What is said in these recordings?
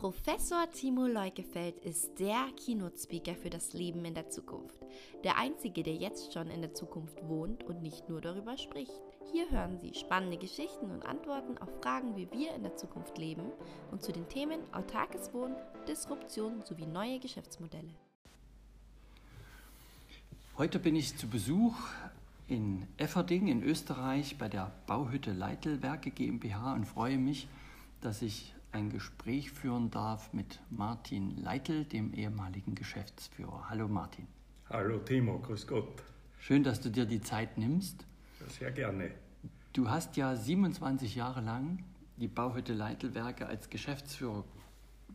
Professor Timo Leukefeld ist der Keynote-Speaker für das Leben in der Zukunft. Der einzige, der jetzt schon in der Zukunft wohnt und nicht nur darüber spricht. Hier hören Sie spannende Geschichten und Antworten auf Fragen, wie wir in der Zukunft leben und zu den Themen autarkes Wohnen, Disruption sowie neue Geschäftsmodelle. Heute bin ich zu Besuch in Efferding in Österreich bei der Bauhütte Leitelwerke GmbH und freue mich, dass ich ein Gespräch führen darf mit Martin Leitl, dem ehemaligen Geschäftsführer. Hallo Martin. Hallo Timo, grüß Gott. Schön, dass du dir die Zeit nimmst. Sehr gerne. Du hast ja 27 Jahre lang die Bauhütte Leitelwerke als Geschäftsführer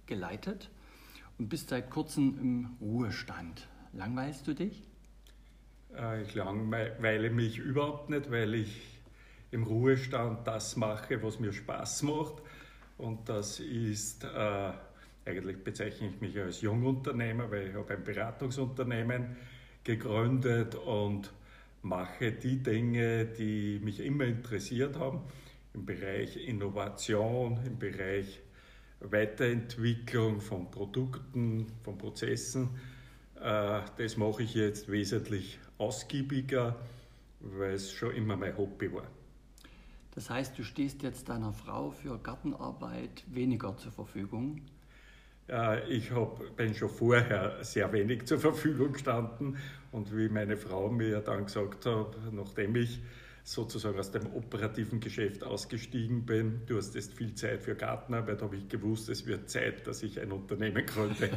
geleitet und bist seit kurzem im Ruhestand. Langweilst du dich? Äh, ich langweile mich überhaupt nicht, weil ich im Ruhestand das mache, was mir Spaß macht und das ist, äh, eigentlich bezeichne ich mich als Jungunternehmer, weil ich habe ein Beratungsunternehmen gegründet und mache die Dinge, die mich immer interessiert haben, im Bereich Innovation, im Bereich Weiterentwicklung von Produkten, von Prozessen. Äh, das mache ich jetzt wesentlich ausgiebiger, weil es schon immer mein Hobby war. Das heißt, du stehst jetzt deiner Frau für Gartenarbeit weniger zur Verfügung? Ich hab, bin schon vorher sehr wenig zur Verfügung gestanden und wie meine Frau mir dann gesagt hat, nachdem ich sozusagen aus dem operativen Geschäft ausgestiegen bin, du hast jetzt viel Zeit für Gartenarbeit, habe ich gewusst, es wird Zeit, dass ich ein Unternehmen gründe.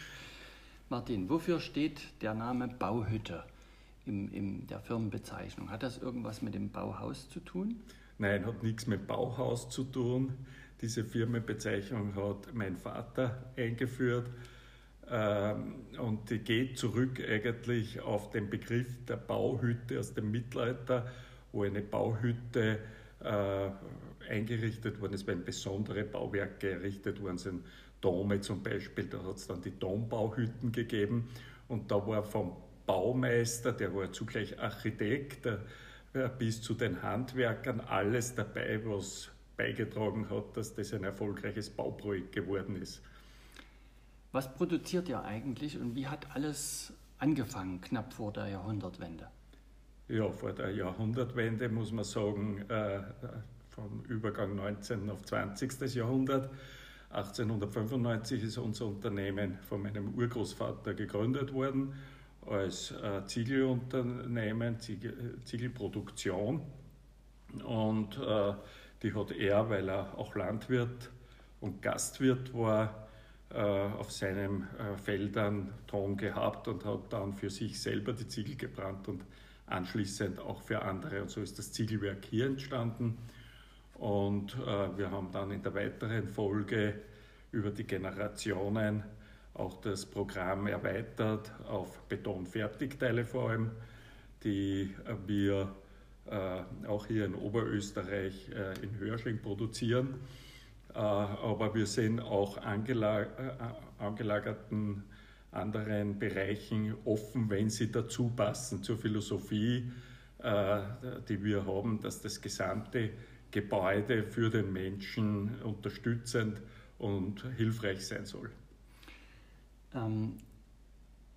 Martin, wofür steht der Name Bauhütte? In, in der Firmenbezeichnung. Hat das irgendwas mit dem Bauhaus zu tun? Nein, hat nichts mit Bauhaus zu tun. Diese Firmenbezeichnung hat mein Vater eingeführt ähm, und die geht zurück eigentlich auf den Begriff der Bauhütte aus dem Mittelalter, wo eine Bauhütte äh, eingerichtet worden ist, wenn besondere Bauwerke errichtet worden sind. Dome zum Beispiel, da hat es dann die Dombauhütten gegeben und da war vom Baumeister, der war zugleich Architekt, äh, bis zu den Handwerkern, alles dabei, was beigetragen hat, dass das ein erfolgreiches Bauprojekt geworden ist. Was produziert ihr eigentlich und wie hat alles angefangen, knapp vor der Jahrhundertwende? Ja, vor der Jahrhundertwende muss man sagen, äh, vom Übergang 19. auf 20. Jahrhundert. 1895 ist unser Unternehmen von meinem Urgroßvater gegründet worden als äh, Ziegelunternehmen, Ziegel, Ziegelproduktion. Und äh, die hat er, weil er auch Landwirt und Gastwirt war, äh, auf seinen äh, Feldern Ton gehabt und hat dann für sich selber die Ziegel gebrannt und anschließend auch für andere. Und so ist das Ziegelwerk hier entstanden. Und äh, wir haben dann in der weiteren Folge über die Generationen auch das Programm erweitert auf Betonfertigteile vor allem, die wir äh, auch hier in Oberösterreich äh, in Hörsching produzieren. Äh, aber wir sind auch angelagerten anderen Bereichen offen, wenn sie dazu passen zur Philosophie, die wir haben, dass das gesamte Gebäude für den Menschen unterstützend und hilfreich sein soll. Ähm,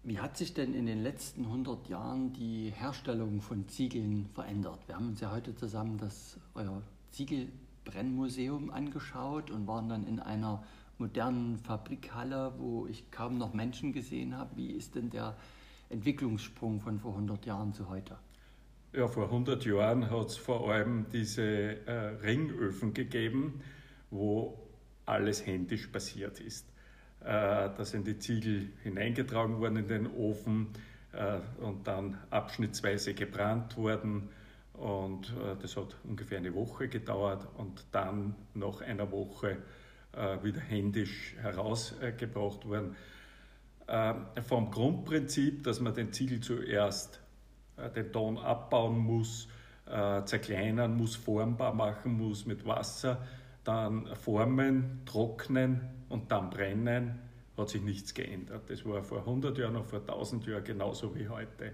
wie hat sich denn in den letzten 100 Jahren die Herstellung von Ziegeln verändert? Wir haben uns ja heute zusammen das euer Ziegelbrennmuseum angeschaut und waren dann in einer modernen Fabrikhalle, wo ich kaum noch Menschen gesehen habe. Wie ist denn der Entwicklungssprung von vor 100 Jahren zu heute? Ja, vor 100 Jahren hat es vor allem diese äh, Ringöfen gegeben, wo alles händisch passiert ist. Äh, da sind die Ziegel hineingetragen worden in den Ofen äh, und dann abschnittsweise gebrannt worden. Und äh, das hat ungefähr eine Woche gedauert und dann nach einer Woche wieder händisch herausgebracht worden. Vom Grundprinzip, dass man den Ziegel zuerst den Ton abbauen muss, zerkleinern muss, formbar machen muss mit Wasser, dann formen, trocknen und dann brennen, hat sich nichts geändert. Das war vor 100 Jahren und vor 1000 Jahren genauso wie heute.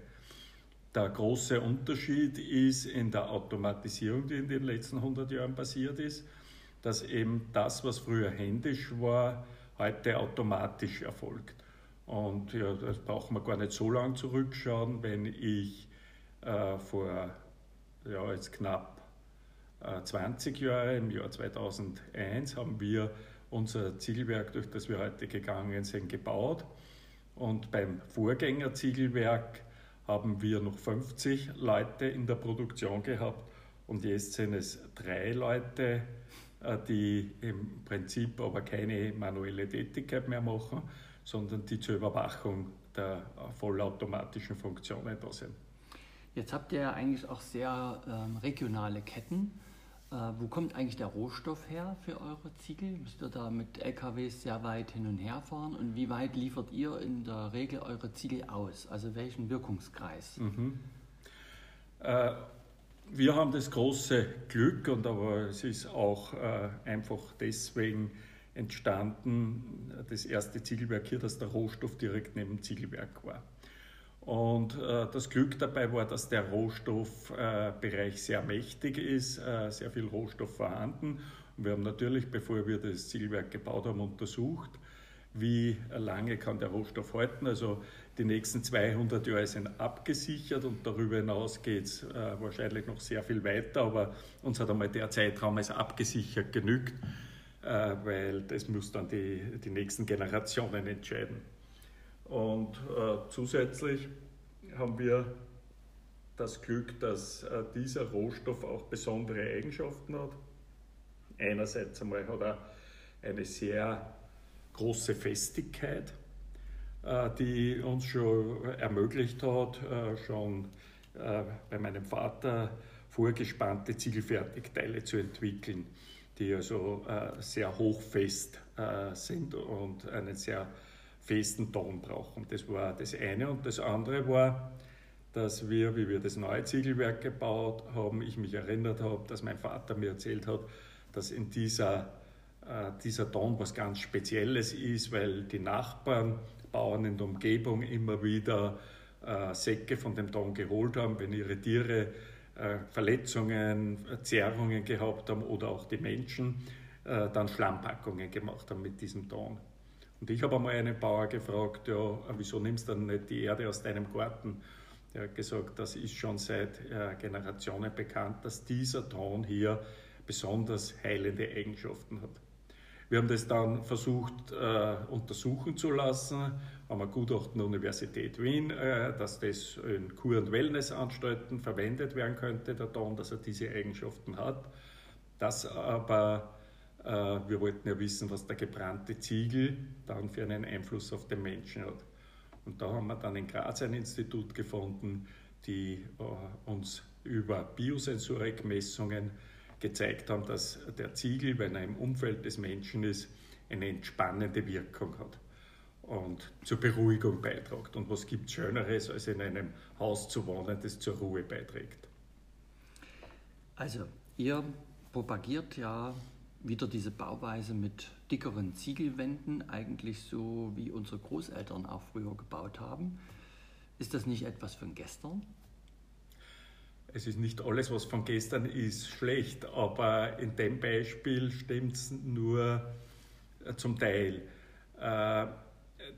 Der große Unterschied ist in der Automatisierung, die in den letzten 100 Jahren passiert ist. dass eben das, was früher händisch war, heute automatisch erfolgt. Und ja, das braucht man gar nicht so lange zurückschauen, wenn ich äh, vor ja, jetzt knapp äh, 20 Jahren, im Jahr 2001, haben wir unser Ziegelwerk, durch das wir heute gegangen sind, gebaut. Und beim Vorgängerziegelwerk haben wir noch 50 Leute in der Produktion gehabt und jetzt sind es drei Leute, äh, die im Prinzip aber keine manuelle Tätigkeit mehr machen, sondern die zur Überwachung der vollautomatischen Funktionen da sind. Jetzt habt ihr ja eigentlich auch sehr ähm, regionale Ketten. Äh, wo kommt eigentlich der Rohstoff her für eure Ziegel? Müsst ihr da mit LKWs sehr weit hin und her fahren? Und wie weit liefert ihr in der Regel eure Ziegel aus? Also welchen Wirkungskreis? Mhm. Äh, wir haben das große Glück, und aber es ist auch äh, einfach deswegen entstanden, das erste Ziegelwerk hier, dass der Rohstoff direkt neben dem Ziegelwerk war. Und äh, das Glück dabei war, dass der Rohstoffbereich äh, sehr mächtig ist, äh, sehr viel Rohstoff vorhanden. Und wir haben natürlich, bevor wir das Zielwerk gebaut haben, untersucht, wie lange kann der Rohstoff halten. Also die nächsten 200 Jahre sind abgesichert und darüber hinaus geht es äh, wahrscheinlich noch sehr viel weiter, aber uns hat einmal der Zeitraum als abgesichert genügt, äh, weil das muss dann die, die nächsten Generationen entscheiden. Und äh, zusätzlich haben wir das Glück, dass äh, dieser Rohstoff auch besondere Eigenschaften hat. Einerseits einmal hat er eine sehr große Festigkeit, äh, die uns schon ermöglicht hat, äh, schon äh, bei meinem Vater vorgespannte Ziegelfertigteile zu entwickeln, die also äh, sehr hochfest sind und einen sehr festen Ton brauchen. Das war das eine. Und das andere war, dass wir, wie wir das neue Ziegelwerk gebaut haben, ich mich erinnert habe, dass mein Vater mir erzählt hat, dass in dieser, äh, dieser Ton was ganz Spezielles ist, weil die Nachbarn, Bauern in der Umgebung immer wieder äh, Säcke von dem Ton geholt haben, wenn ihre Tiere äh, Verletzungen, Zerrungen gehabt haben oder auch die Menschen, äh, dann Schlammpackungen gemacht haben mit diesem Ton. Und ich habe einmal einen Bauer gefragt, ja, wieso nimmst du dann nicht die Erde aus deinem Garten? Er hat gesagt, das ist schon seit äh, Generationen bekannt, dass dieser Ton hier besonders heilende Eigenschaften hat. Wir haben das dann versucht äh, untersuchen zu lassen, haben ein Gutachten der Universität Wien, äh, dass das in Kur- und Wellnessanstalten verwendet werden könnte, der Ton, dass er diese Eigenschaften hat. Das aber wir wollten ja wissen, was der gebrannte Ziegel dann für einen Einfluss auf den Menschen hat. Und da haben wir dann in Graz ein Institut gefunden, die äh, uns über Biosensorikmessungen gezeigt haben, dass der Ziegel, wenn er im Umfeld des Menschen ist, eine entspannende Wirkung hat und zur Beruhigung beiträgt. Und was gibt es Schöneres, als in einem Haus zu wohnen, das zur Ruhe beiträgt? Also, ihr propagiert ja wieder diese Bauweise mit dickeren Ziegelwänden, eigentlich so wie unsere Großeltern auch früher gebaut haben. Ist das nicht etwas von gestern? Es ist nicht alles, was von gestern ist, schlecht, aber in dem Beispiel stimmt es nur äh, zum Teil. Äh,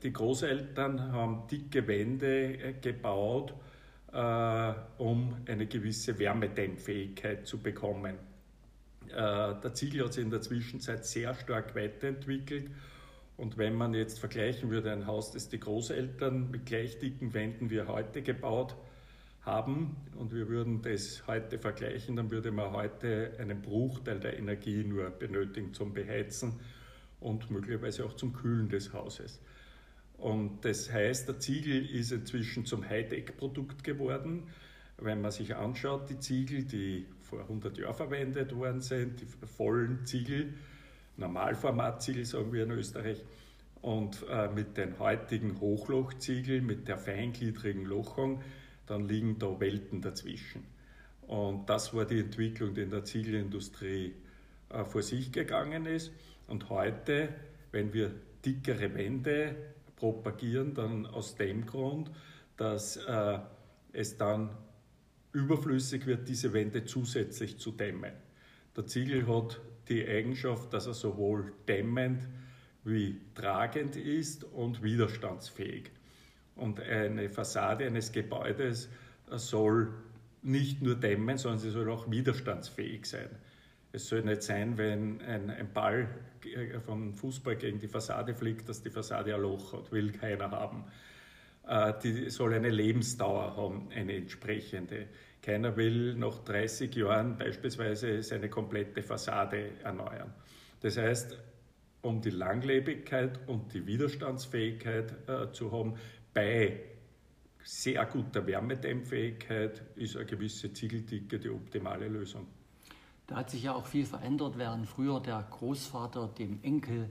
die Großeltern haben dicke Wände äh, gebaut, um eine gewisse Wärmedämmfähigkeit zu bekommen. Äh, der Ziegel hat sich in der Zwischenzeit sehr stark weiterentwickelt. Und wenn man jetzt vergleichen würde, ein Haus, das die Großeltern mit gleich dicken Wänden wie heute gebaut haben, und wir würden das heute vergleichen, dann würde man heute einen Bruchteil der Energie nur benötigen zum Beheizen und möglicherweise auch zum Kühlen des Hauses. Und das heißt, der Ziegel ist inzwischen zum Hightech-Produkt geworden. Wenn man sich anschaut, die Ziegel, die vor 100 Jahren verwendet worden sind, die vollen Ziegel, Normalformatziegel sagen wir in Österreich, und äh, mit den heutigen Hochlochziegeln, mit der feingliedrigen Lochung, dann liegen da Welten dazwischen. Und das war die Entwicklung, die in der Ziegelindustrie äh, vor sich gegangen ist. Und heute, wenn wir dickere Wände propagieren, dann aus dem Grund, dass äh, es dann überflüssig wird, diese Wände zusätzlich zu dämmen. Der Ziegel hat die Eigenschaft, dass er sowohl dämmend wie tragend ist und widerstandsfähig. Und eine Fassade eines Gebäudes soll nicht nur dämmen, sondern sie soll auch widerstandsfähig sein. Es soll nicht sein, wenn ein, ein Ball vom Fußball gegen die Fassade fliegt, dass die Fassade ein Loch hat, will keiner haben. Äh, die soll eine Lebensdauer haben, eine entsprechende. Keiner will nach 30 Jahren beispielsweise seine komplette Fassade erneuern. Das heißt, um die Langlebigkeit und die Widerstandsfähigkeit äh, zu haben, bei sehr guter Wärmedämmfähigkeit ist eine gewisse Ziegeldicke die optimale Lösung. Da hat sich ja auch viel verändert, während früher der Großvater dem Enkel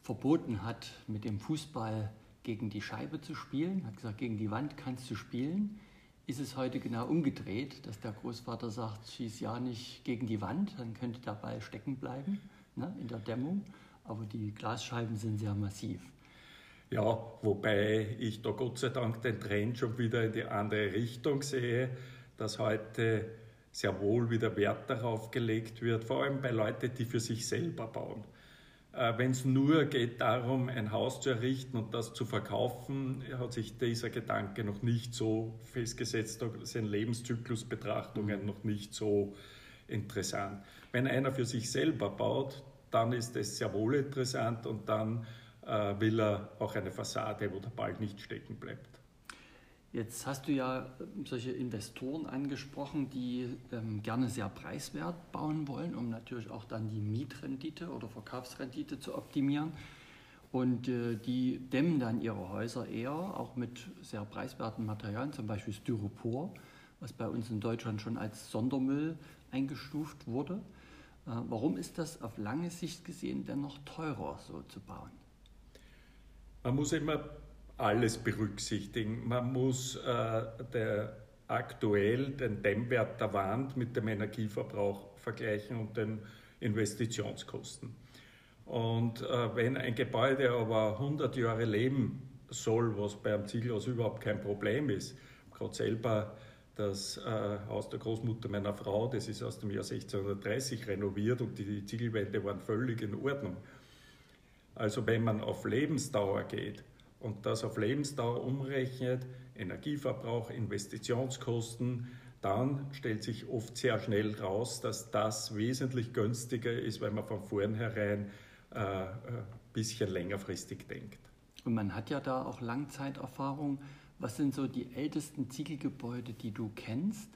verboten hat, mit dem Fußball gegen die Scheibe zu spielen, hat gesagt, gegen die Wand kannst du spielen, ist es heute genau umgedreht, dass der Großvater sagt, schieß ja nicht gegen die Wand, dann könnte der Ball stecken bleiben ne, in der Dämmung, aber die Glasscheiben sind sehr massiv. Ja, wobei ich da Gott sei Dank den Trend schon wieder in die andere Richtung sehe, dass heute sehr wohl wieder Wert darauf gelegt wird, vor allem bei Leuten, die für sich selber bauen. Äh, Wenn es nur geht darum, ein Haus zu errichten und das zu verkaufen, hat sich dieser Gedanke noch nicht so festgesetzt, da sind Lebenszyklusbetrachtungen mhm. noch nicht so interessant. Wenn einer für sich selber baut, dann ist es sehr wohl interessant und dann äh, will er auch eine Fassade, wo der Ball nicht stecken bleibt. Jetzt hast du ja ähm, solche Investoren angesprochen, die ähm, gerne sehr preiswert bauen wollen, um natürlich auch dann die Mietrendite oder Verkaufsrendite zu optimieren. Und äh, die dämmen dann ihre Häuser eher, auch mit sehr preiswerten Materialien, zum Beispiel Styropor, was bei uns in Deutschland schon als Sondermüll eingestuft wurde. Äh, warum ist das auf lange Sicht gesehen denn noch teurer, so zu bauen? Man muss immer alles berücksichtigen. Man muss äh, der, aktuell den Dämmwert der Wand mit dem Energieverbrauch vergleichen und den Investitionskosten. Und äh, wenn ein Gebäude aber 100 Jahre leben soll, was bei einem Ziegelhaus überhaupt kein Problem ist, gerade selber das äh, Haus der Großmutter meiner Frau, das ist aus dem Jahr 1630 renoviert und die Ziegelwände waren völlig in Ordnung. Also wenn man auf Lebensdauer geht, und das auf Lebensdauer umrechnet, Energieverbrauch, Investitionskosten, dann stellt sich oft sehr schnell raus, dass das wesentlich günstiger ist, weil man von vornherein äh, ein äh, bisschen längerfristig denkt. Und man hat ja da auch Langzeiterfahrung. Was sind so die ältesten Ziegelgebäude, die du kennst?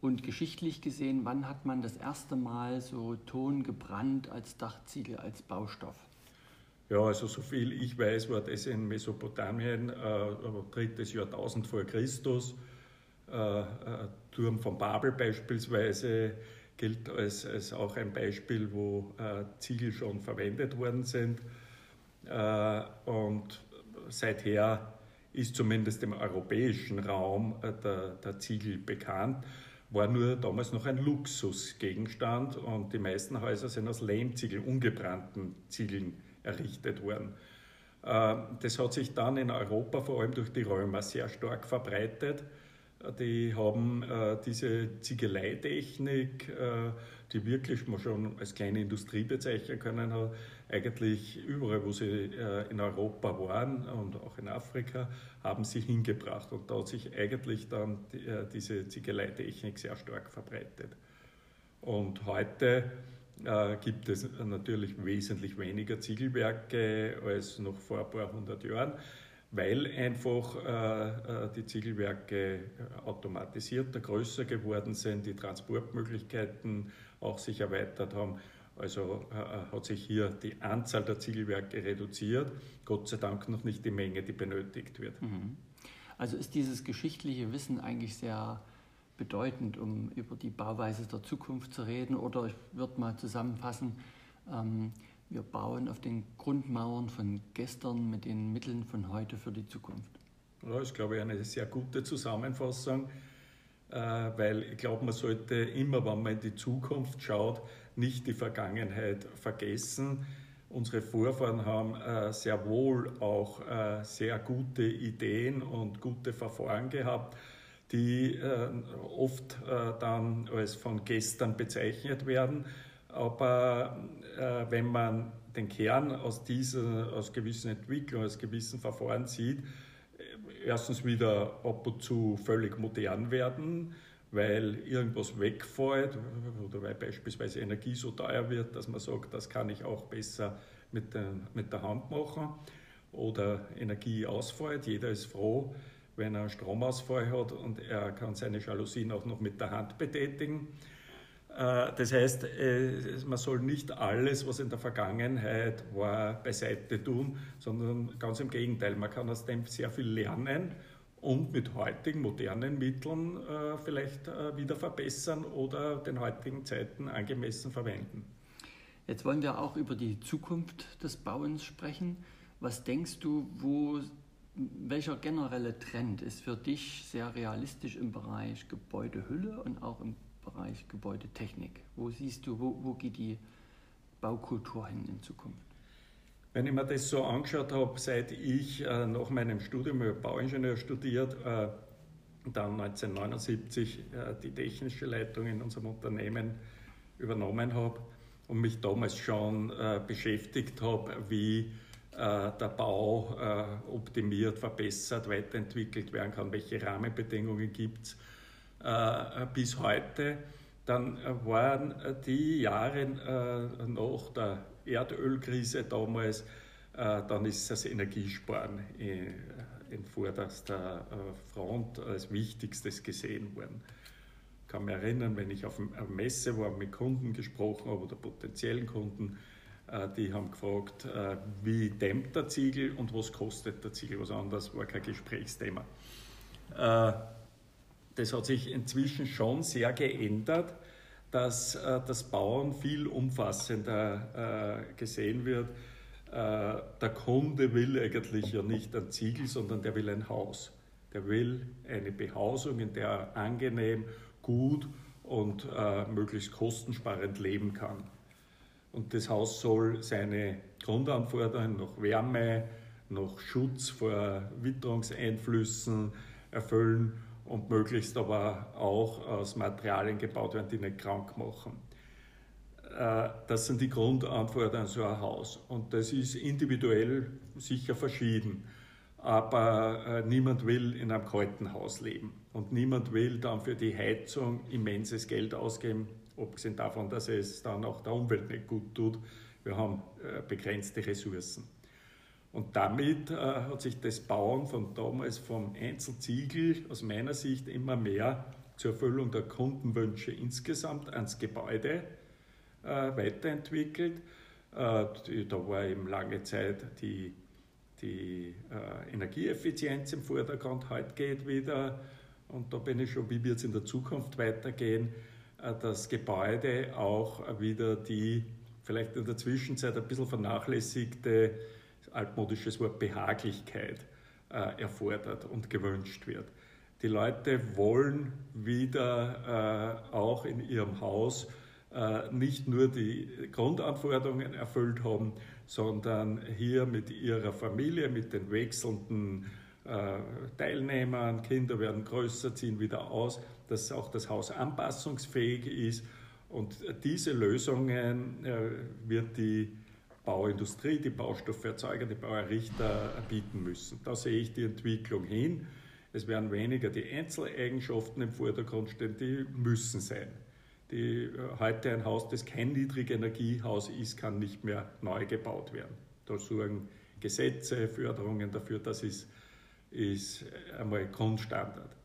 Und geschichtlich gesehen, wann hat man das erste Mal so Ton gebrannt als Dachziegel, als Baustoff? Ja, also so viel ich weiß, war das in Mesopotamien, äh, drittes Jahrtausend vor Christus. Äh, äh, Turm von Babel beispielsweise gilt als, als auch ein Beispiel, wo äh, Ziegel schon verwendet worden sind. Äh, und seither ist zumindest im europäischen Raum äh, der, der Ziegel bekannt war nur damals noch ein Luxusgegenstand und die meisten Häuser sind aus Lehmziegeln, ungebrannten Ziegeln errichtet worden. Äh, das hat sich dann in Europa vor allem durch die Römer sehr stark verbreitet. Die haben äh, diese Ziegeleitechnik, äh, die wirklich man schon als kleine Industrie bezeichnen können, eigentlich überall, wo sie in Europa waren und auch in Afrika, haben sie hingebracht. Und da hat sich eigentlich dann diese Ziegeleitechnik sehr stark verbreitet. Und heute äh, gibt es natürlich wesentlich weniger Ziegelwerke als noch vor ein paar hundert Jahren, weil einfach äh, äh die Ziegelwerke automatisierter, größer geworden sind, die Transportmöglichkeiten auch sich erweitert haben. Also hat sich hier die Anzahl der Ziegelwerke reduziert, Gott sei Dank noch nicht die Menge, die benötigt wird. Mhm. Also ist dieses geschichtliche Wissen eigentlich sehr bedeutend, um über die Bauweise der Zukunft zu reden. Oder ich würde mal zusammenfassen, ähm, wir bauen auf den Grundmauern von gestern mit den Mitteln von heute für die Zukunft. Ja, ist, glaube ich, eine sehr gute Zusammenfassung, äh, weil ich glaube, man sollte immer, wenn man in die Zukunft schaut, nicht die Vergangenheit vergessen. Unsere Vorfahren haben äh, sehr wohl auch äh, sehr gute Ideen und gute Verfahren gehabt die äh, oft äh, dann als von gestern bezeichnet werden. Aber äh, wenn man den Kern aus, dieser, aus gewissen Entwicklungen, aus gewissen Verfahren sieht, äh, erstens wieder ab und zu völlig modern werden, weil irgendwas wegfällt oder weil beispielsweise Energie so teuer wird, dass man sagt, das kann ich auch besser mit, den, mit der Hand machen oder Energie ausfällt. Jeder ist froh, wenn er einen Stromausfall hat und er kann seine Jalousien auch noch mit der Hand betätigen. Äh, das heißt, äh, man soll nicht alles, was in der Vergangenheit war, beiseite tun, sondern ganz im Gegenteil. Man kann aus dem sehr viel lernen und mit heutigen modernen Mitteln äh, vielleicht wieder verbessern oder den heutigen Zeiten angemessen verwenden. Jetzt wollen wir auch über die Zukunft des Bauens sprechen. Was denkst du, wo, welcher generelle Trend ist für dich sehr realistisch im Bereich Gebäudehülle und auch im Bereich Gebäudetechnik? Wo siehst du, wo, wo geht die Baukultur hin in Zukunft? Wenn ich mir das so angeschaut habe, seit ich äh, nach meinem Studium Bauingenieur studiert, äh, dann 1979 äh, die technische Leitung in unserem Unternehmen übernommen habe und mich damals schon äh, beschäftigt habe, wie der Bau äh, optimiert, verbessert, weiterentwickelt werden kann, welche Rahmenbedingungen gibt es bis heute, dann waren die Jahre nach der Erdölkrise damals, äh, dann ist das Energiesparen in vorderster äh, Front als wichtigstes gesehen worden. Ich kann mich erinnern, wenn ich auf einer Messe war, mit Kunden gesprochen habe oder potenziellen Kunden, äh, die haben gefragt, wie dämmt der Ziegel und was kostet der Ziegel. Was anderes war kein Gesprächsthema. Das hat sich inzwischen schon sehr geändert dass äh, das Bauen viel umfassender äh, gesehen wird. Äh, der Kunde will eigentlich ja nicht ein Ziegel, sondern der will ein Haus. Der will eine Behausung, in der er angenehm, gut und äh, möglichst kostensparend leben kann. Und das Haus soll seine Grundanforderungen nach Wärme, nach Schutz vor Witterungseinflüssen erfüllen und möglichst aber auch aus Materialien gebaut werden, die nicht krank machen. Äh, das sind die Grundanforderungen an so ein Haus. Und das ist individuell sicher verschieden. Aber äh, niemand will in einem kalten Haus leben. Und niemand will dann für die Heizung immenses Geld ausgeben, abgesehen davon, dass es dann auch der Umwelt nicht gut tut. Wir haben äh, begrenzte Ressourcen. Und damit äh, hat sich das Bauen von damals vom Einzelziegel aus meiner Sicht immer mehr zur Erfüllung der Kundenwünsche insgesamt ans Gebäude äh, weiterentwickelt. Da war eben lange Zeit die, die Energieeffizienz im Vordergrund, heute geht wieder, und da bin ich schon, wie wird es in der Zukunft weitergehen, das Gebäude auch wieder die vielleicht in der Zwischenzeit ein bisschen vernachlässigte altmodisches Wort Behaglichkeit äh, erfordert und gewünscht wird. Die Leute wollen wieder äh, auch in ihrem Haus äh, nicht nur die Grundanforderungen erfüllt haben, sondern hier mit ihrer Familie, mit den wechselnden äh, Teilnehmern, Kinder werden größer, ziehen wieder aus, dass auch das Haus anpassungsfähig ist. Und diese Lösungen äh, wird die Bauindustrie, die Baustofferzeuger, die Bauerrichter bieten müssen. Da sehe ich die Entwicklung hin. Es werden weniger die Einzeleigenschaften im Vordergrund stehen, die müssen sein. Die, äh, heute ein Haus, das kein Niedrigenergiehaus ist, kann nicht mehr neu gebaut werden. Da sorgen Gesetze, Förderungen dafür, das ist, ist einmal Grundstandard.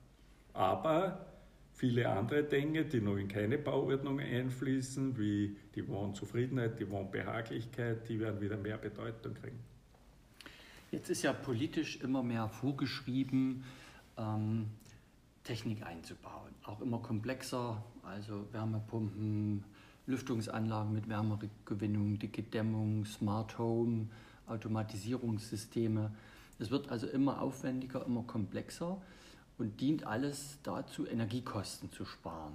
Aber viele andere Dinge, die noch in keine Bauordnung einfließen, wie die Wohnzufriedenheit, die Wohnbehaglichkeit, die werden wieder mehr Bedeutung kriegen. Jetzt ist ja politisch immer mehr vorgeschrieben, ähm, Technik einzubauen. Auch immer komplexer, also Wärmepumpen, Lüftungsanlagen mit Wärmegewinnung, dicke Dämmung, Smart Home, Automatisierungssysteme. Es wird also immer aufwendiger, immer komplexer und dient alles dazu, Energiekosten zu sparen.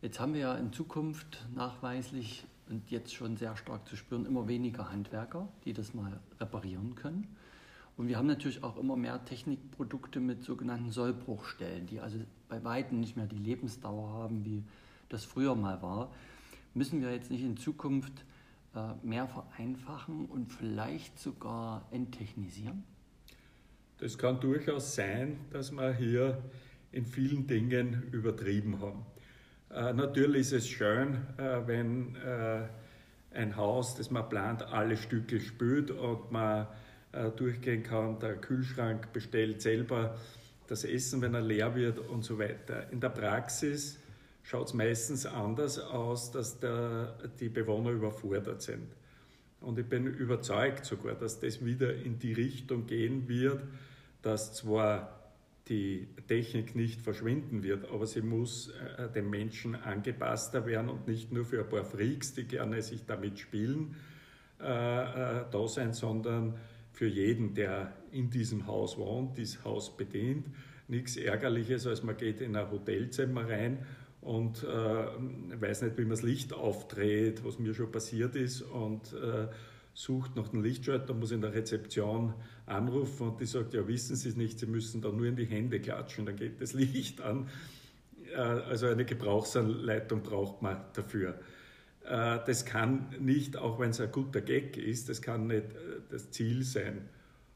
Jetzt haben wir ja in Zukunft nachweislich und jetzt schon sehr stark zu spüren immer weniger Handwerker, die das mal reparieren können. Und wir haben natürlich auch immer mehr Technikprodukte mit sogenannten Sollbruchstellen, die also bei weitem nicht mehr die Lebensdauer haben, wie das früher mal war. Müssen wir jetzt nicht in Zukunft äh, mehr vereinfachen und vielleicht sogar enttechnisieren? Das kann durchaus sein, dass wir hier in vielen Dingen übertrieben haben. Äh, natürlich ist es schön, äh, wenn äh, ein Haus, das man plant, alle Stücke spült und man äh, durchgehen kann, der Kühlschrank bestellt selber das Essen, wenn er leer wird und so weiter. In der Praxis schaut es meistens anders aus, dass der, die Bewohner überfordert sind. Und ich bin überzeugt sogar, dass das wieder in die Richtung gehen wird, dass zwar die Technik nicht verschwinden wird, aber sie muss äh, dem Menschen angepasster werden und nicht nur für ein paar Freaks, die gerne sich damit spielen, äh, äh, da sein, sondern für jeden, der in diesem Haus wohnt, dieses Haus bedient. Nichts Ärgerliches, als man geht in ein Hotelzimmer rein und äh, weiß nicht, wie man das Licht aufdreht, was mir schon passiert ist und äh, sucht nach dem Lichtschalter, muss in der Rezeption anrufen und die sagt, ja, wissen Sie es nicht, Sie müssen da nur in die Hände klatschen, dann geht das Licht an. Äh, also eine Gebrauchsanleitung braucht man dafür. Äh, das kann nicht, auch wenn es ein guter Gag ist, das kann nicht äh, das Ziel sein.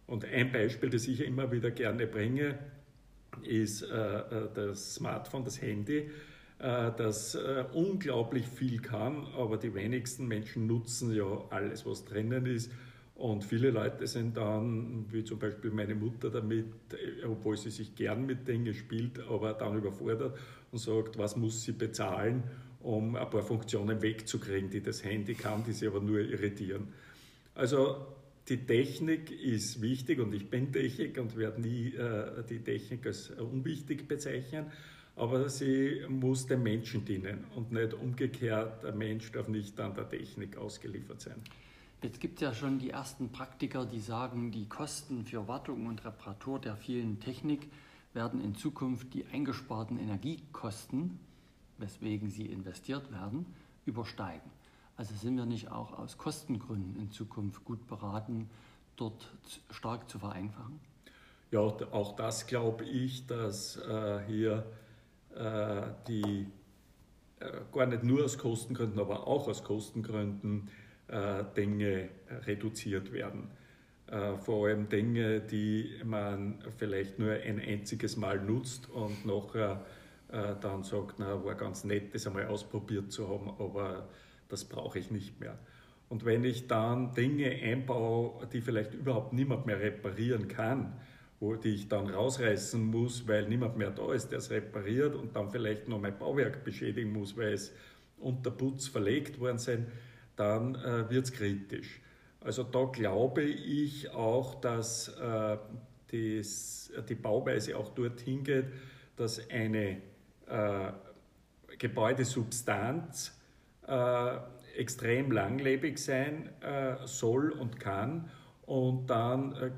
Und ein Beispiel, das ich immer wieder gerne bringe, ist das Smartphone, das Handy das unglaublich viel kann, aber die wenigsten Menschen nutzen ja alles, was drinnen ist. Und viele Leute sind dann, wie zum Beispiel meine Mutter damit, obwohl sie sich gern mit Dingen spielt, aber dann überfordert und sagt, was muss sie bezahlen, um ein paar Funktionen wegzukriegen, die das Handy kann, die sie aber nur irritieren. Also die Technik ist wichtig und ich bin Technik und werde nie äh, die Technik als unwichtig bezeichnen, aber sie muss dem Menschen dienen und nicht umgekehrt, der Mensch darf nicht an der Technik ausgeliefert sein. Jetzt gibt es ja schon die ersten Praktiker, die sagen, die Kosten für Wartung und Reparatur der vielen Technik werden in Zukunft die eingesparten Energiekosten, weswegen sie investiert werden, übersteigen. Also sind wir nicht auch aus Kostengründen in Zukunft gut beraten, dort stark zu vereinfachen? Ja, auch das glaube ich, dass äh, hier äh, die äh, gar nicht nur aus Kostengründen, aber auch aus Kostengründen Dinge reduziert werden. Äh, vor allem Dinge, die man vielleicht nur ein einziges Mal nutzt und nachher äh, dann sagt, na, war ganz nett, das einmal ausprobiert zu haben, aber das brauche ich nicht mehr. Und wenn ich dann Dinge einbaue, die vielleicht überhaupt niemand mehr reparieren kann, wo die ich dann rausreißen muss, weil niemand mehr da ist, der es repariert und dann vielleicht noch mein Bauwerk beschädigen muss, weil es unter Putz verlegt worden sind, dann äh, wird es kritisch. Also da glaube ich auch, dass äh, das, die Bauweise auch dorthin geht, dass eine äh, Gebäudesubstanz äh, extrem langlebig sein äh, soll und kann und dann äh,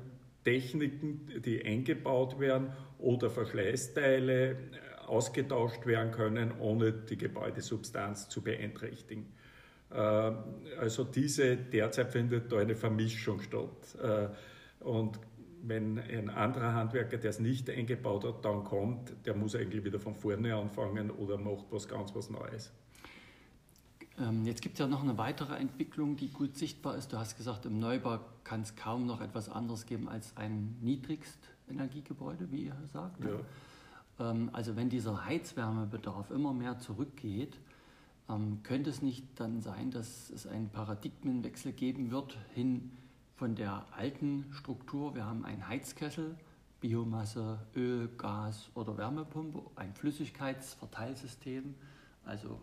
Techniken, die eingebaut werden oder Verschleißteile äh, ausgetauscht werden können, ohne die Gebäudesubstanz zu beeinträchtigen. Äh, also diese, derzeit findet da eine Vermischung statt. Äh, und wenn ein anderer Handwerker, der es nicht eingebaut hat, dann kommt, der muss eigentlich wieder von vorne anfangen oder macht was ganz was Neues. Ähm, jetzt gibt es ja noch eine weitere Entwicklung, die gut sichtbar ist. Du hast gesagt, im Neubau kann es kaum noch etwas anderes geben als ein Niedrigstenergiegebäude, wie ihr sagt. Ja. Ähm, also wenn dieser Heizwärmebedarf immer mehr zurückgeht, ähm, könnte es nicht dann sein, dass es einen Paradigmenwechsel geben wird hin von der alten Struktur? Wir haben einen Heizkessel, Biomasse, Öl, Gas oder Wärmepumpe, ein Flüssigkeitsverteilsystem, also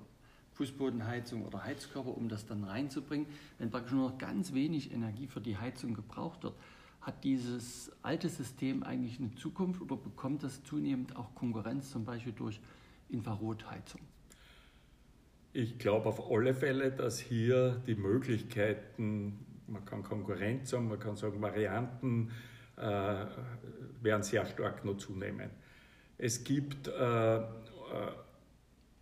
Fußbodenheizung oder Heizkörper, um das dann reinzubringen. Wenn praktisch nur noch ganz wenig Energie für die Heizung gebraucht wird, hat dieses alte System eigentlich eine Zukunft oder bekommt das zunehmend auch Konkurrenz, zum Beispiel durch Infrarotheizung? Ich glaube auf alle Fälle, dass hier die Möglichkeiten, man kann Konkurrenz sagen, man kann sagen Varianten, äh, werden sehr stark noch zunehmen. Es gibt äh, äh,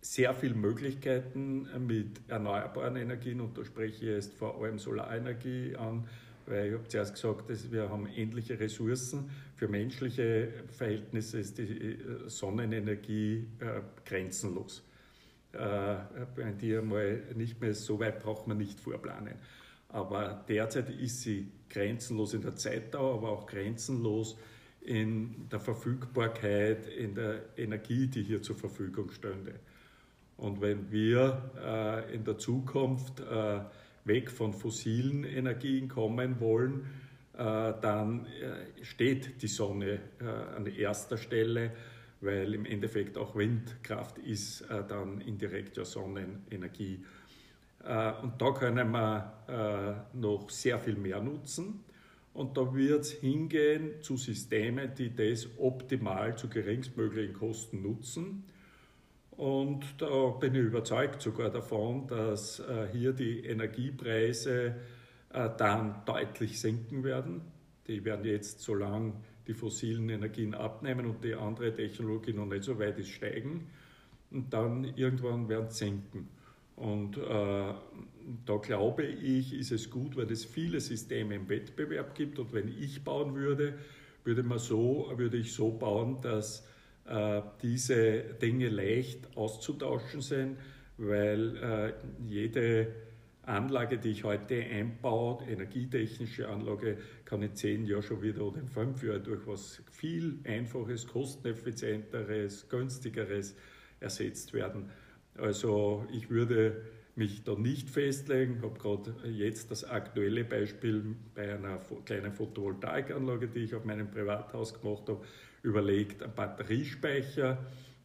sehr viele Möglichkeiten mit erneuerbaren Energien und da spreche ich jetzt vor allem Solarenergie an, weil ich habe zuerst gesagt, dass wir haben endliche Ressourcen. Für menschliche Verhältnisse ist die äh, Sonnenenergie äh, grenzenlos. Bei dir mal nicht mehr so weit braucht man nicht vorplanen. Aber derzeit ist sie grenzenlos in der Zeitdauer, aber auch grenzenlos in der Verfügbarkeit, in der Energie, die hier zur Verfügung stünde. Und wenn wir äh, in der Zukunft äh, weg von fossilen Energien kommen wollen, äh, dann äh, steht die Sonne äh, an erster Stelle, weil im Endeffekt auch Windkraft ist äh, dann indirekt ja Sonnenenergie. Und da können wir noch sehr viel mehr nutzen. Und da wird es hingehen zu Systemen, die das optimal zu geringstmöglichen Kosten nutzen. Und da bin ich überzeugt sogar davon, dass äh, hier die Energiepreise äh, dann deutlich sinken werden. Die werden jetzt, solange die fossilen Energien abnehmen und die andere Technologie noch nicht so weit ist, steigen. Und dann irgendwann werden sie sinken. Und äh, da glaube ich, ist es gut, weil es viele Systeme im Wettbewerb gibt. Und wenn ich bauen würde, würde, man so, würde ich so bauen, dass äh, diese Dinge leicht auszutauschen sind, weil äh, jede Anlage, die ich heute einbaue, energietechnische Anlage, kann in zehn Jahren schon wieder oder in fünf Jahren durch was viel einfaches, kosteneffizienteres, günstigeres ersetzt werden. Also ich würde mich da nicht festlegen, Ich habe gerade jetzt das aktuelle Beispiel bei einer kleinen Photovoltaikanlage, die ich auf meinem Privathaus gemacht habe, überlegt, einen Batteriespeicher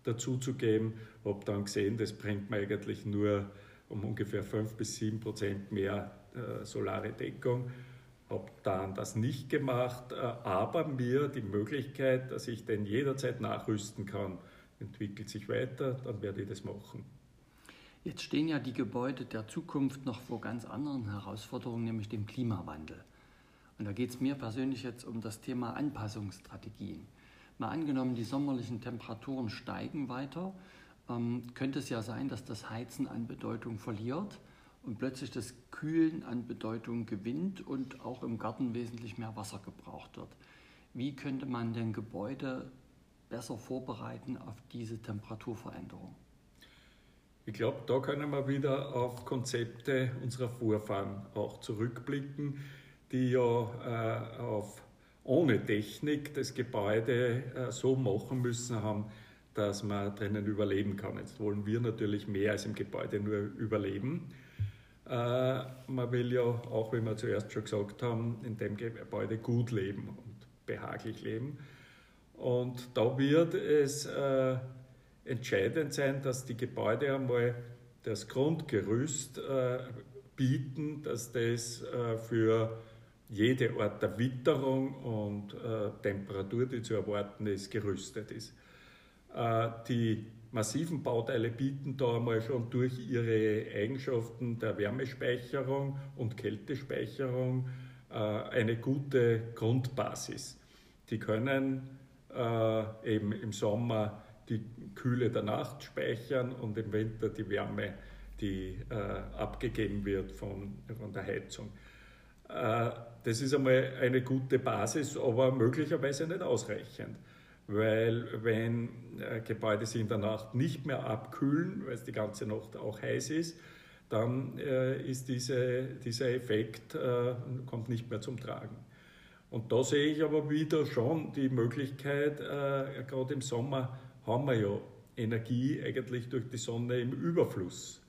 dazu zu. Habe dann gesehen, das bringt mir eigentlich nur um ungefähr 5 bis 7 Prozent mehr äh, solare Deckung. Habe dann das nicht gemacht, äh, aber mir die Möglichkeit, dass ich den jederzeit nachrüsten kann, entwickelt sich weiter, dann werde ich das machen. Jetzt stehen ja die Gebäude der Zukunft noch vor ganz anderen Herausforderungen, nämlich dem Klimawandel. Und da geht es mir persönlich jetzt um das Thema Anpassungsstrategien. Mal angenommen, die sommerlichen Temperaturen steigen weiter, ähm, könnte es ja sein, dass das Heizen an Bedeutung verliert und plötzlich das Kühlen an Bedeutung gewinnt und auch im Garten wesentlich mehr Wasser gebraucht wird. Wie könnte man denn Gebäude besser vorbereiten auf diese Temperaturveränderung? Ich glaube, da können wir wieder auf Konzepte unserer Vorfahren auch zurückblicken, die ja äh, auf ohne Technik das Gebäude äh, so machen müssen haben, dass man drinnen überleben kann. Jetzt wollen wir natürlich mehr als im Gebäude nur überleben. Äh, man will ja auch, wie wir zuerst schon gesagt haben, in dem Gebäude gut leben und behaglich leben. Und da wird es äh, entscheidend sein, dass die Gebäude einmal das Grundgerüst äh, bieten, dass das für jede Art der Witterung und Temperatur, die zu erwarten ist, gerüstet ist. Äh, die massiven Bauteile bieten da einmal schon durch ihre Eigenschaften der Wärmespeicherung und Kältespeicherung äh, eine gute Grundbasis. Die können äh, eben im Sommer die Kühle der Nacht speichern und im Winter die Wärme, die abgegeben wird von, der Heizung. Das ist einmal eine gute Basis, aber möglicherweise nicht ausreichend. Weil wenn äh, Gebäude sich in der Nacht nicht mehr abkühlen, weil es die ganze Nacht auch heiß ist, dann äh, ist diese, dieser Effekt äh, kommt nicht mehr zum Tragen. Und da sehe ich aber wieder schon die Möglichkeit, gerade im Sommer haben wir ja Energie eigentlich durch die Sonne im Überfluss.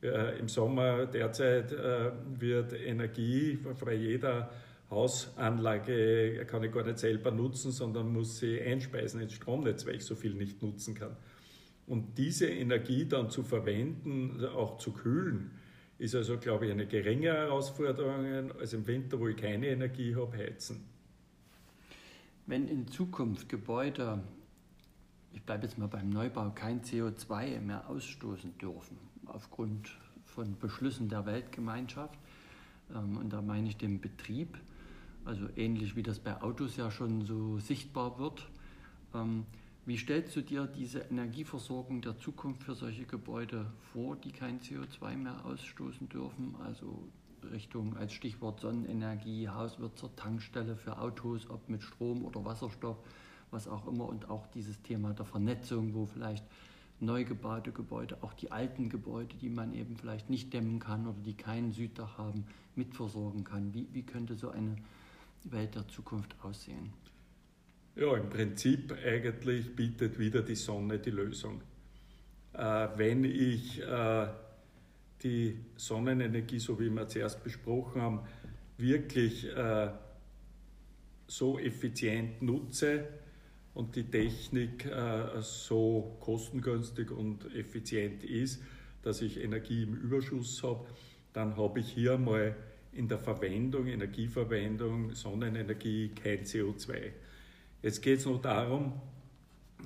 Im Sommer derzeit wird Energie bei jeder Hausanlage kann ich gar nicht selber nutzen, sondern muss sie einspeisen ins Stromnetz, weil ich so viel nicht nutzen kann. Und diese Energie dann zu verwenden, auch zu kühlen, ist also, glaube ich, eine geringe Herausforderung als im Winter, wo ich keine Energie habe, heizen. Wenn in Zukunft Gebäude, ich bleibe jetzt mal beim Neubau, kein CO2 mehr ausstoßen dürfen, aufgrund von Beschlüssen der Weltgemeinschaft. Ähm, und da meine ich den Betrieb, also ähnlich wie das bei Autos ja schon so sichtbar wird. Ähm, wie stellst du dir diese Energieversorgung der Zukunft für solche Gebäude vor, die kein CO2 mehr ausstoßen dürfen? Also Richtung als Stichwort Sonnenenergie, Haus wird zur Tankstelle für Autos, ob mit Strom oder Wasserstoff, was auch immer. Und auch dieses Thema der Vernetzung, wo vielleicht neu gebaute Gebäude, auch die alten Gebäude, die man eben vielleicht nicht dämmen kann oder die kein Süddach haben, mitversorgen kann. Wie, wie könnte so eine Welt der Zukunft aussehen? Ja, im Prinzip eigentlich bietet wieder die Sonne die Lösung. Äh, wenn ich äh, die Sonnenenergie, so wie wir zuerst besprochen haben, wirklich äh, so effizient nutze und die Technik äh, so kostengünstig und effizient ist, dass ich Energie im Überschuss habe, dann habe ich hier mal in der Verwendung, Energieverwendung, Sonnenenergie kein CO2. Jetzt geht es noch darum,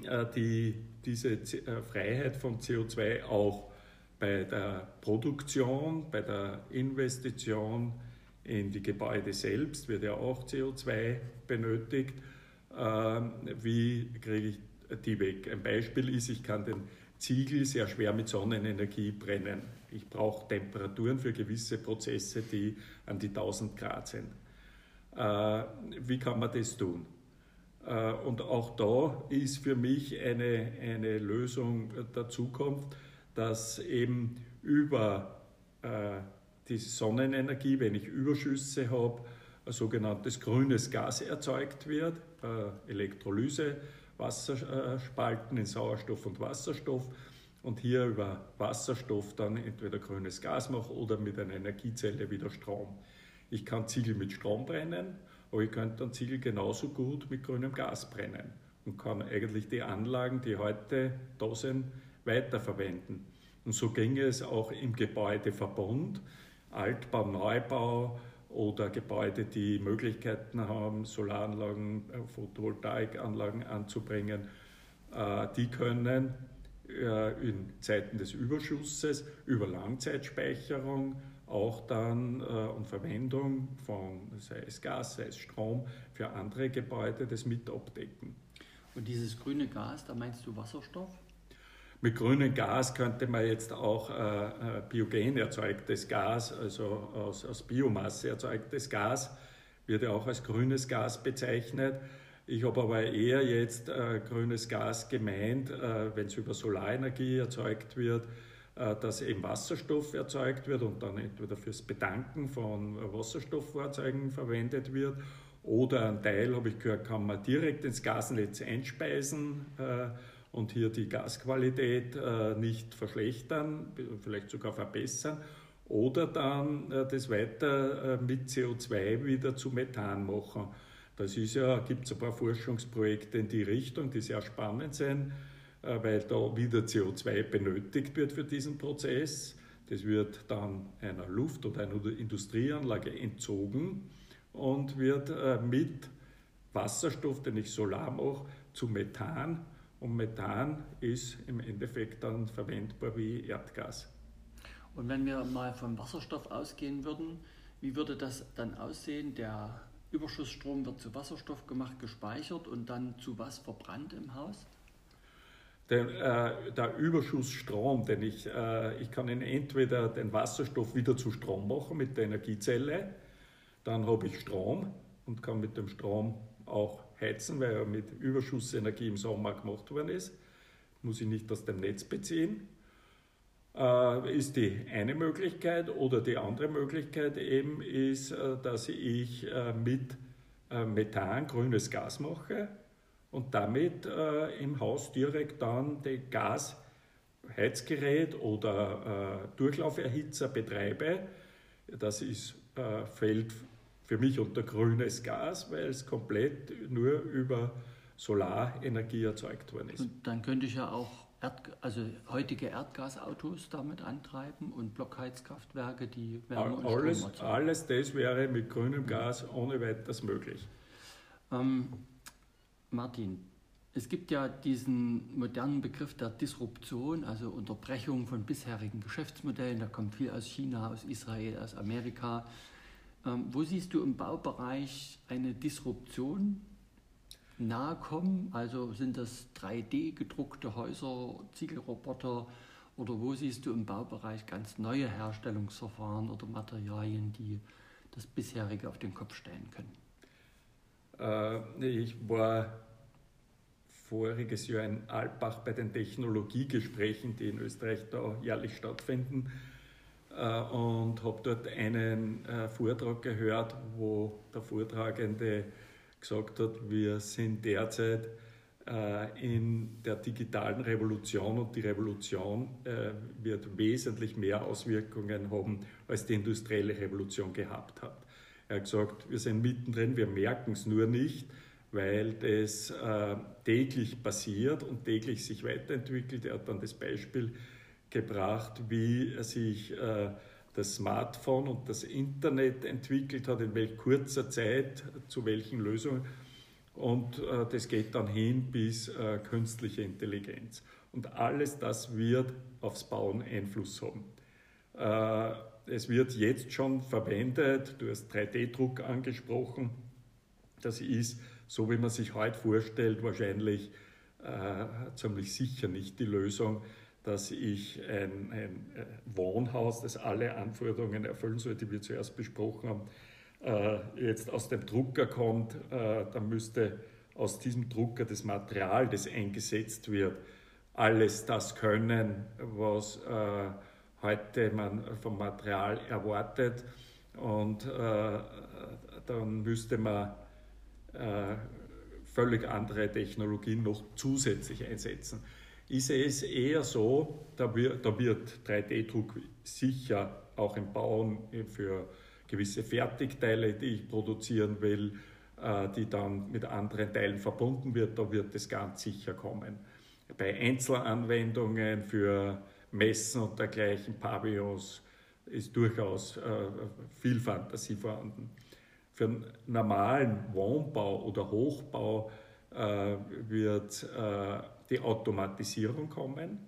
äh, die, diese äh, Freiheit von CO2 auch bei der Produktion, bei der Investition in die Gebäude selbst wird ja auch CO2 benötigt. Ähm, wie kriege ich die weg? Ein Beispiel ist, ich kann den Ziegel sehr schwer mit Sonnenenergie brennen. Ich brauche Temperaturen für gewisse Prozesse, die an die 1000 Grad sind. Äh, wie kann man das tun? Äh, und auch da ist für mich eine, eine Lösung der Zukunft, dass eben über äh, die Sonnenenergie, wenn ich Überschüsse habe, ein sogenanntes grünes Gas erzeugt wird, äh, Elektrolyse, Wasserspalten in Sauerstoff und Wasserstoff und hier über Wasserstoff dann entweder grünes Gas mache oder mit einer Energiezelle wieder Strom. Ich kann Ziegel mit Strom brennen, aber ich könnte dann Ziegel genauso gut mit grünem Gas brennen und kann eigentlich die Anlagen, die heute da sind, weiterverwenden. Und so ginge es auch im Gebäudeverbund, Altbau, Neubau oder Gebäude, die Möglichkeiten haben, Solaranlagen, Photovoltaikanlagen anzubringen. Äh, die können in Zeiten des Überschusses über Langzeitspeicherung auch dann und Verwendung von sei es Gas, sei es Strom für andere Gebäude das mit abdecken. Und dieses grüne Gas, da meinst du Wasserstoff? Mit grünem Gas könnte man jetzt auch äh, äh, biogen erzeugtes Gas, also aus, aus Biomasse erzeugtes Gas, wird ja auch als grünes Gas bezeichnet. Ich habe aber eher jetzt äh, grünes Gas gemeint, äh, wenn es über Solarenergie erzeugt wird, äh, dass eben Wasserstoff erzeugt wird und dann entweder fürs Bedanken von Wasserstofffahrzeugen verwendet wird oder ein Teil, habe ich gehört, kann man direkt ins Gasnetz einspeisen äh, und hier die Gasqualität äh, nicht verschlechtern, vielleicht sogar verbessern oder dann äh, das weiter äh, mit CO2 wieder zu Methan machen. Das ist ja, gibt es ein paar Forschungsprojekte in die Richtung, die sehr spannend sind, äh, weil da wieder CO2 benötigt wird für diesen Prozess. Das wird dann einer Luft- oder einer Industrieanlage entzogen und wird äh, mit Wasserstoff, den ich Solar mache, zu Methan und Methan ist im Endeffekt dann verwendbar wie Erdgas. Und wenn wir mal vom Wasserstoff ausgehen würden, wie würde das dann aussehen? Der Überschussstrom wird zu Wasserstoff gemacht, gespeichert und dann zu was verbrannt im Haus? Der, äh, der Überschussstrom, den ich, äh, ich kann ihn entweder den Wasserstoff wieder zu Strom machen mit der Energiezelle, dann habe ich Strom und kann mit dem Strom auch heizen, weil er mit Überschussenergie im Sommer gemacht worden ist. Muss ich nicht aus dem Netz beziehen. Äh, ist die eine Möglichkeit. Oder die andere Möglichkeit eben ist, äh, dass ich äh, mit Methan grünes Gas mache und damit im Haus direkt dann das Gasheizgerät oder Durchlauferhitzer betreibe. Das ist, fällt für mich unter grünes Gas, weil es komplett nur über Solarenergie erzeugt worden ist. Und dann könnte ich ja auch Erd, also heutige Erdgasautos damit antreiben und Blockheizkraftwerke, die Wärme und alles, Strom erzeugen. Alles das wäre mit grünem Gas ohne weiteres möglich. Ähm, Martin, es gibt ja diesen modernen Begriff der Disruption, also Unterbrechung von bisherigen Geschäftsmodellen. Da kommt viel aus China, aus Israel, aus Amerika. Ähm, wo siehst du im Baubereich eine Disruption nahe kommen? Also sind das 3D gedruckte Häuser, Ziegelroboter oder wo siehst du im Baubereich ganz neue Herstellungsverfahren oder Materialien, die das bisherige auf den Kopf stellen können? Äh, ich war voriges Jahr in Alpbach bei den Technologiegesprächen, die in Österreich da jährlich stattfinden, äh, und habe dort einen äh, Vortrag gehört, wo der Vortragende gesagt hat, wir sind derzeit äh, in der digitalen Revolution und die Revolution wird wesentlich mehr Auswirkungen haben, als die industrielle Revolution gehabt hat. Er hat gesagt, wir sind mittendrin, wir merken es nur nicht, weil das täglich passiert und täglich sich weiterentwickelt. Er hat dann das Beispiel gebracht, wie sich äh, das Smartphone und das Internet entwickelt hat, in welch kurzer Zeit, zu welchen Lösungen. Und äh, das geht dann hin bis äh, künstliche Intelligenz. Und alles das wird aufs Bauen Einfluss haben. es wird jetzt schon verwendet, du hast 3D-Druck angesprochen. Das ist, so wie man sich heute vorstellt, wahrscheinlich ziemlich sicher nicht die Lösung dass ich ein, ein äh, Wohnhaus, das alle Anforderungen erfüllen soll, die wir zuerst besprochen haben, äh, jetzt aus dem Drucker kommt, äh, dann müsste aus diesem Drucker das Material, das eingesetzt wird, alles das können, was heute man vom Material erwartet. Und dann müsste man völlig andere Technologien noch zusätzlich einsetzen ist es eher so, da wird, da wird 3D-Druck sicher auch im Bauen für gewisse Fertigteile, die ich produzieren will, äh, die dann mit anderen Teilen verbunden wird, da wird es ganz sicher kommen. Bei Einzelanwendungen für Messen und dergleichen, Pavillons, ist durchaus äh, viel Fantasie vorhanden. Für einen normalen Wohnbau oder Hochbau äh, wird die Automatisierung kommen.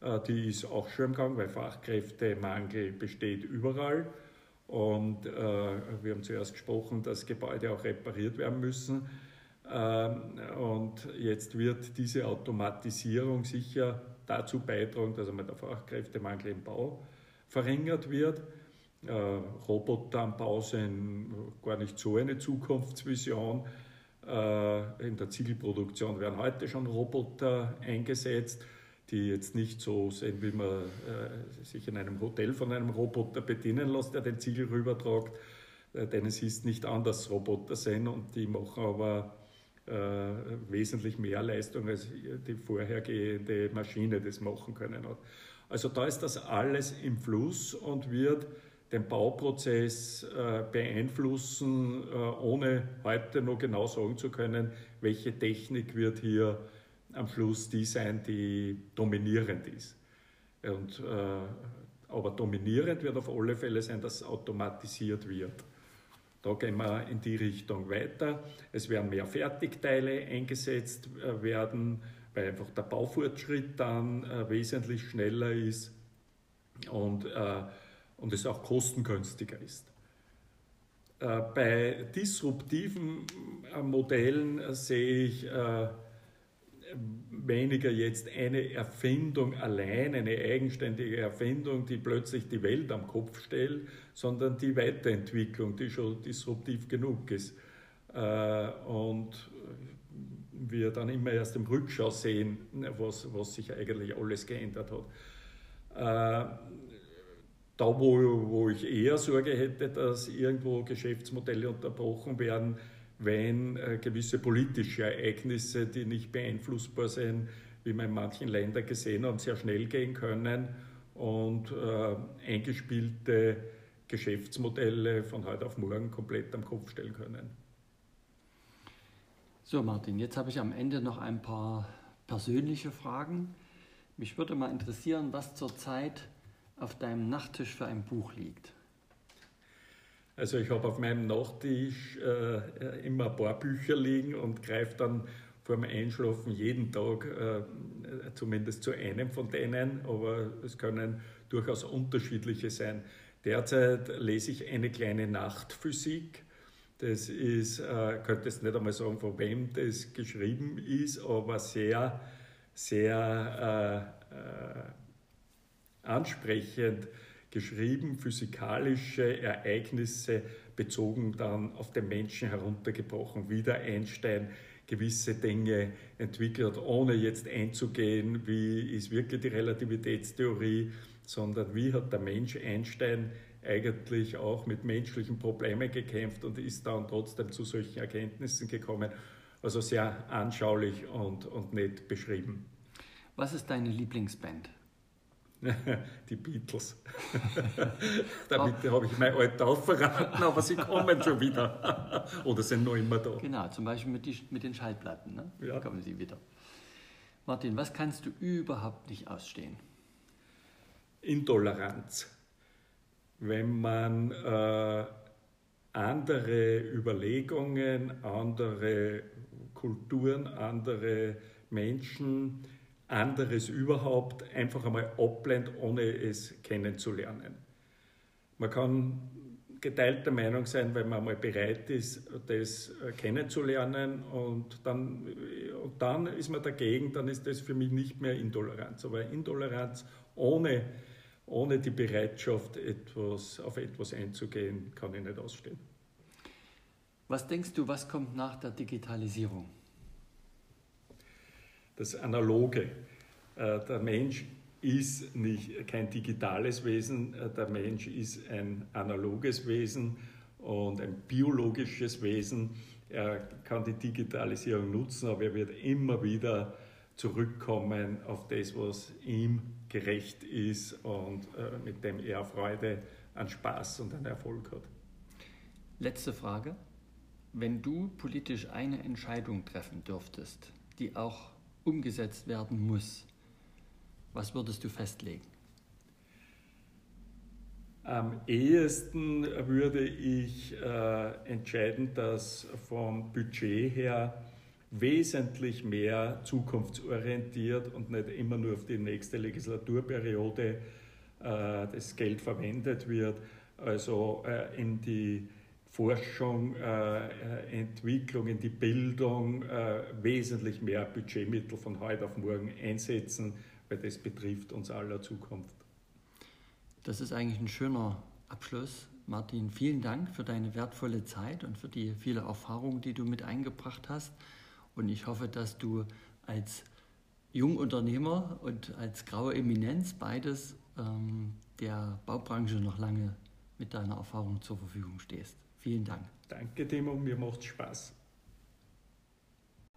Äh, die ist auch schon im Gang, weil Fachkräftemangel besteht überall. Und äh, wir haben zuerst gesprochen, dass Gebäude auch repariert werden müssen. Ähm, und jetzt wird diese Automatisierung sicher dazu beitragen, dass einmal der Fachkräftemangel im Bau verringert wird. Äh, Roboter am Bau sind gar nicht so eine Zukunftsvision. Äh, in der Ziegelproduktion werden heute schon Roboter eingesetzt, die jetzt nicht so sind, wie man äh, sich in einem Hotel von einem Roboter bedienen lässt, der den Ziegel rübertragt. Äh, denn es ist nicht anders Roboter sind und die machen aber wesentlich mehr Leistung, als die vorhergehende Maschine das machen können hat. Also da ist das alles im Fluss und wird den Bauprozess äh, beeinflussen, äh, ohne heute noch genau sagen zu können, welche Technik wird hier am Schluss die sein, die dominierend ist. Und, äh, aber dominierend wird auf alle Fälle sein, dass automatisiert wird. Da gehen wir in die Richtung weiter. Es werden mehr Fertigteile eingesetzt werden, weil einfach der Baufortschritt dann wesentlich schneller ist. Und äh, und es auch kostengünstiger ist. Äh, bei disruptiven äh, Modellen äh, sehe ich weniger jetzt eine Erfindung allein, eine eigenständige Erfindung, die plötzlich die Welt am Kopf stellt, sondern die Weiterentwicklung, die schon disruptiv genug ist. Und wir dann immer erst im Rückschau sehen, was, was sich eigentlich alles geändert hat. Da, wo, wo ich eher Sorge hätte, dass irgendwo Geschäftsmodelle unterbrochen werden, wenn äh, gewisse politische Ereignisse, die nicht beeinflussbar sind, wie man in manchen Ländern gesehen haben, sehr schnell gehen können und äh, eingespielte Geschäftsmodelle von heute auf morgen komplett am Kopf stellen können. So, Martin, jetzt habe ich am Ende noch ein paar persönliche Fragen. Mich würde mal interessieren, was zurzeit auf deinem Nachttisch für ein Buch liegt? Also ich habe auf meinem Nachttisch äh, immer ein paar Bücher liegen und greife dann vor dem Einschlafen jeden Tag äh, zumindest zu einem von denen, aber es können durchaus unterschiedliche sein. Derzeit lese ich eine kleine Nachtphysik. Das ist, äh, könnte es nicht einmal sagen, von wem das geschrieben ist, aber sehr, sehr äh, äh, ansprechend geschrieben, physikalische Ereignisse bezogen dann auf den Menschen heruntergebrochen, wie der Einstein gewisse Dinge entwickelt, ohne jetzt einzugehen, wie ist wirklich die Relativitätstheorie, sondern wie hat der Mensch Einstein eigentlich auch mit menschlichen Problemen gekämpft und ist dann trotzdem zu solchen Erkenntnissen gekommen. Also sehr anschaulich und, und nett beschrieben. Was ist deine Lieblingsband? Die Beatles. Damit habe ich mein Alter auch verraten, aber sie kommen schon wieder. Oder sind noch immer da. Genau, zum Beispiel mit, die, mit den Schallplatten. Ne? Ja. kommen sie wieder. Martin, was kannst du überhaupt nicht ausstehen? Intoleranz. Wenn man äh, andere Überlegungen, andere Kulturen, andere Menschen, anderes überhaupt einfach einmal ablehnt, ohne es kennenzulernen. Man kann geteilter Meinung sein, wenn man mal bereit ist, das kennenzulernen und dann, und dann ist man dagegen, dann ist das für mich nicht mehr Intoleranz. Aber Intoleranz ohne, ohne die Bereitschaft, etwas, auf etwas einzugehen, kann ich nicht ausstehen. Was denkst du, was kommt nach der Digitalisierung? Das Analoge. Äh, der Mensch ist nicht kein digitales Wesen, äh, der Mensch ist ein analoges Wesen und ein biologisches Wesen. Er kann die Digitalisierung nutzen, aber er wird immer wieder zurückkommen auf das, was ihm gerecht ist und äh, mit dem er Freude an Spaß und an Erfolg hat. Letzte Frage. Wenn du politisch eine Entscheidung treffen dürftest, die auch umgesetzt werden muss, was würdest du festlegen? Am ehesten würde ich äh, entscheiden, dass vom Budget her wesentlich mehr zukunftsorientiert und nicht immer nur auf die nächste Legislaturperiode äh, das Geld verwendet wird, also äh, in die Forschung, äh, äh, Entwicklung, in die Bildung äh, wesentlich mehr Budgetmittel von heute auf morgen einsetzen, weil das betrifft uns aller Zukunft. Das ist eigentlich ein schöner Abschluss. Martin, vielen Dank für deine wertvolle Zeit und für die viele Erfahrungen, die du mit eingebracht hast. Und ich hoffe, dass du als Jungunternehmer und als graue Eminenz beides ähm, der Baubranche noch lange mit deiner Erfahrung zur Verfügung stehst. Vielen Dank. Danke, Timo, mir macht Spaß.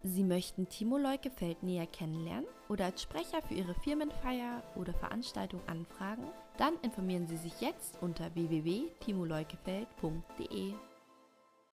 Sie möchten Timo Leukefeld näher kennenlernen oder als Sprecher für Ihre Firmenfeier oder Veranstaltung anfragen? Dann informieren Sie sich jetzt unter www.timoleukefeld.de.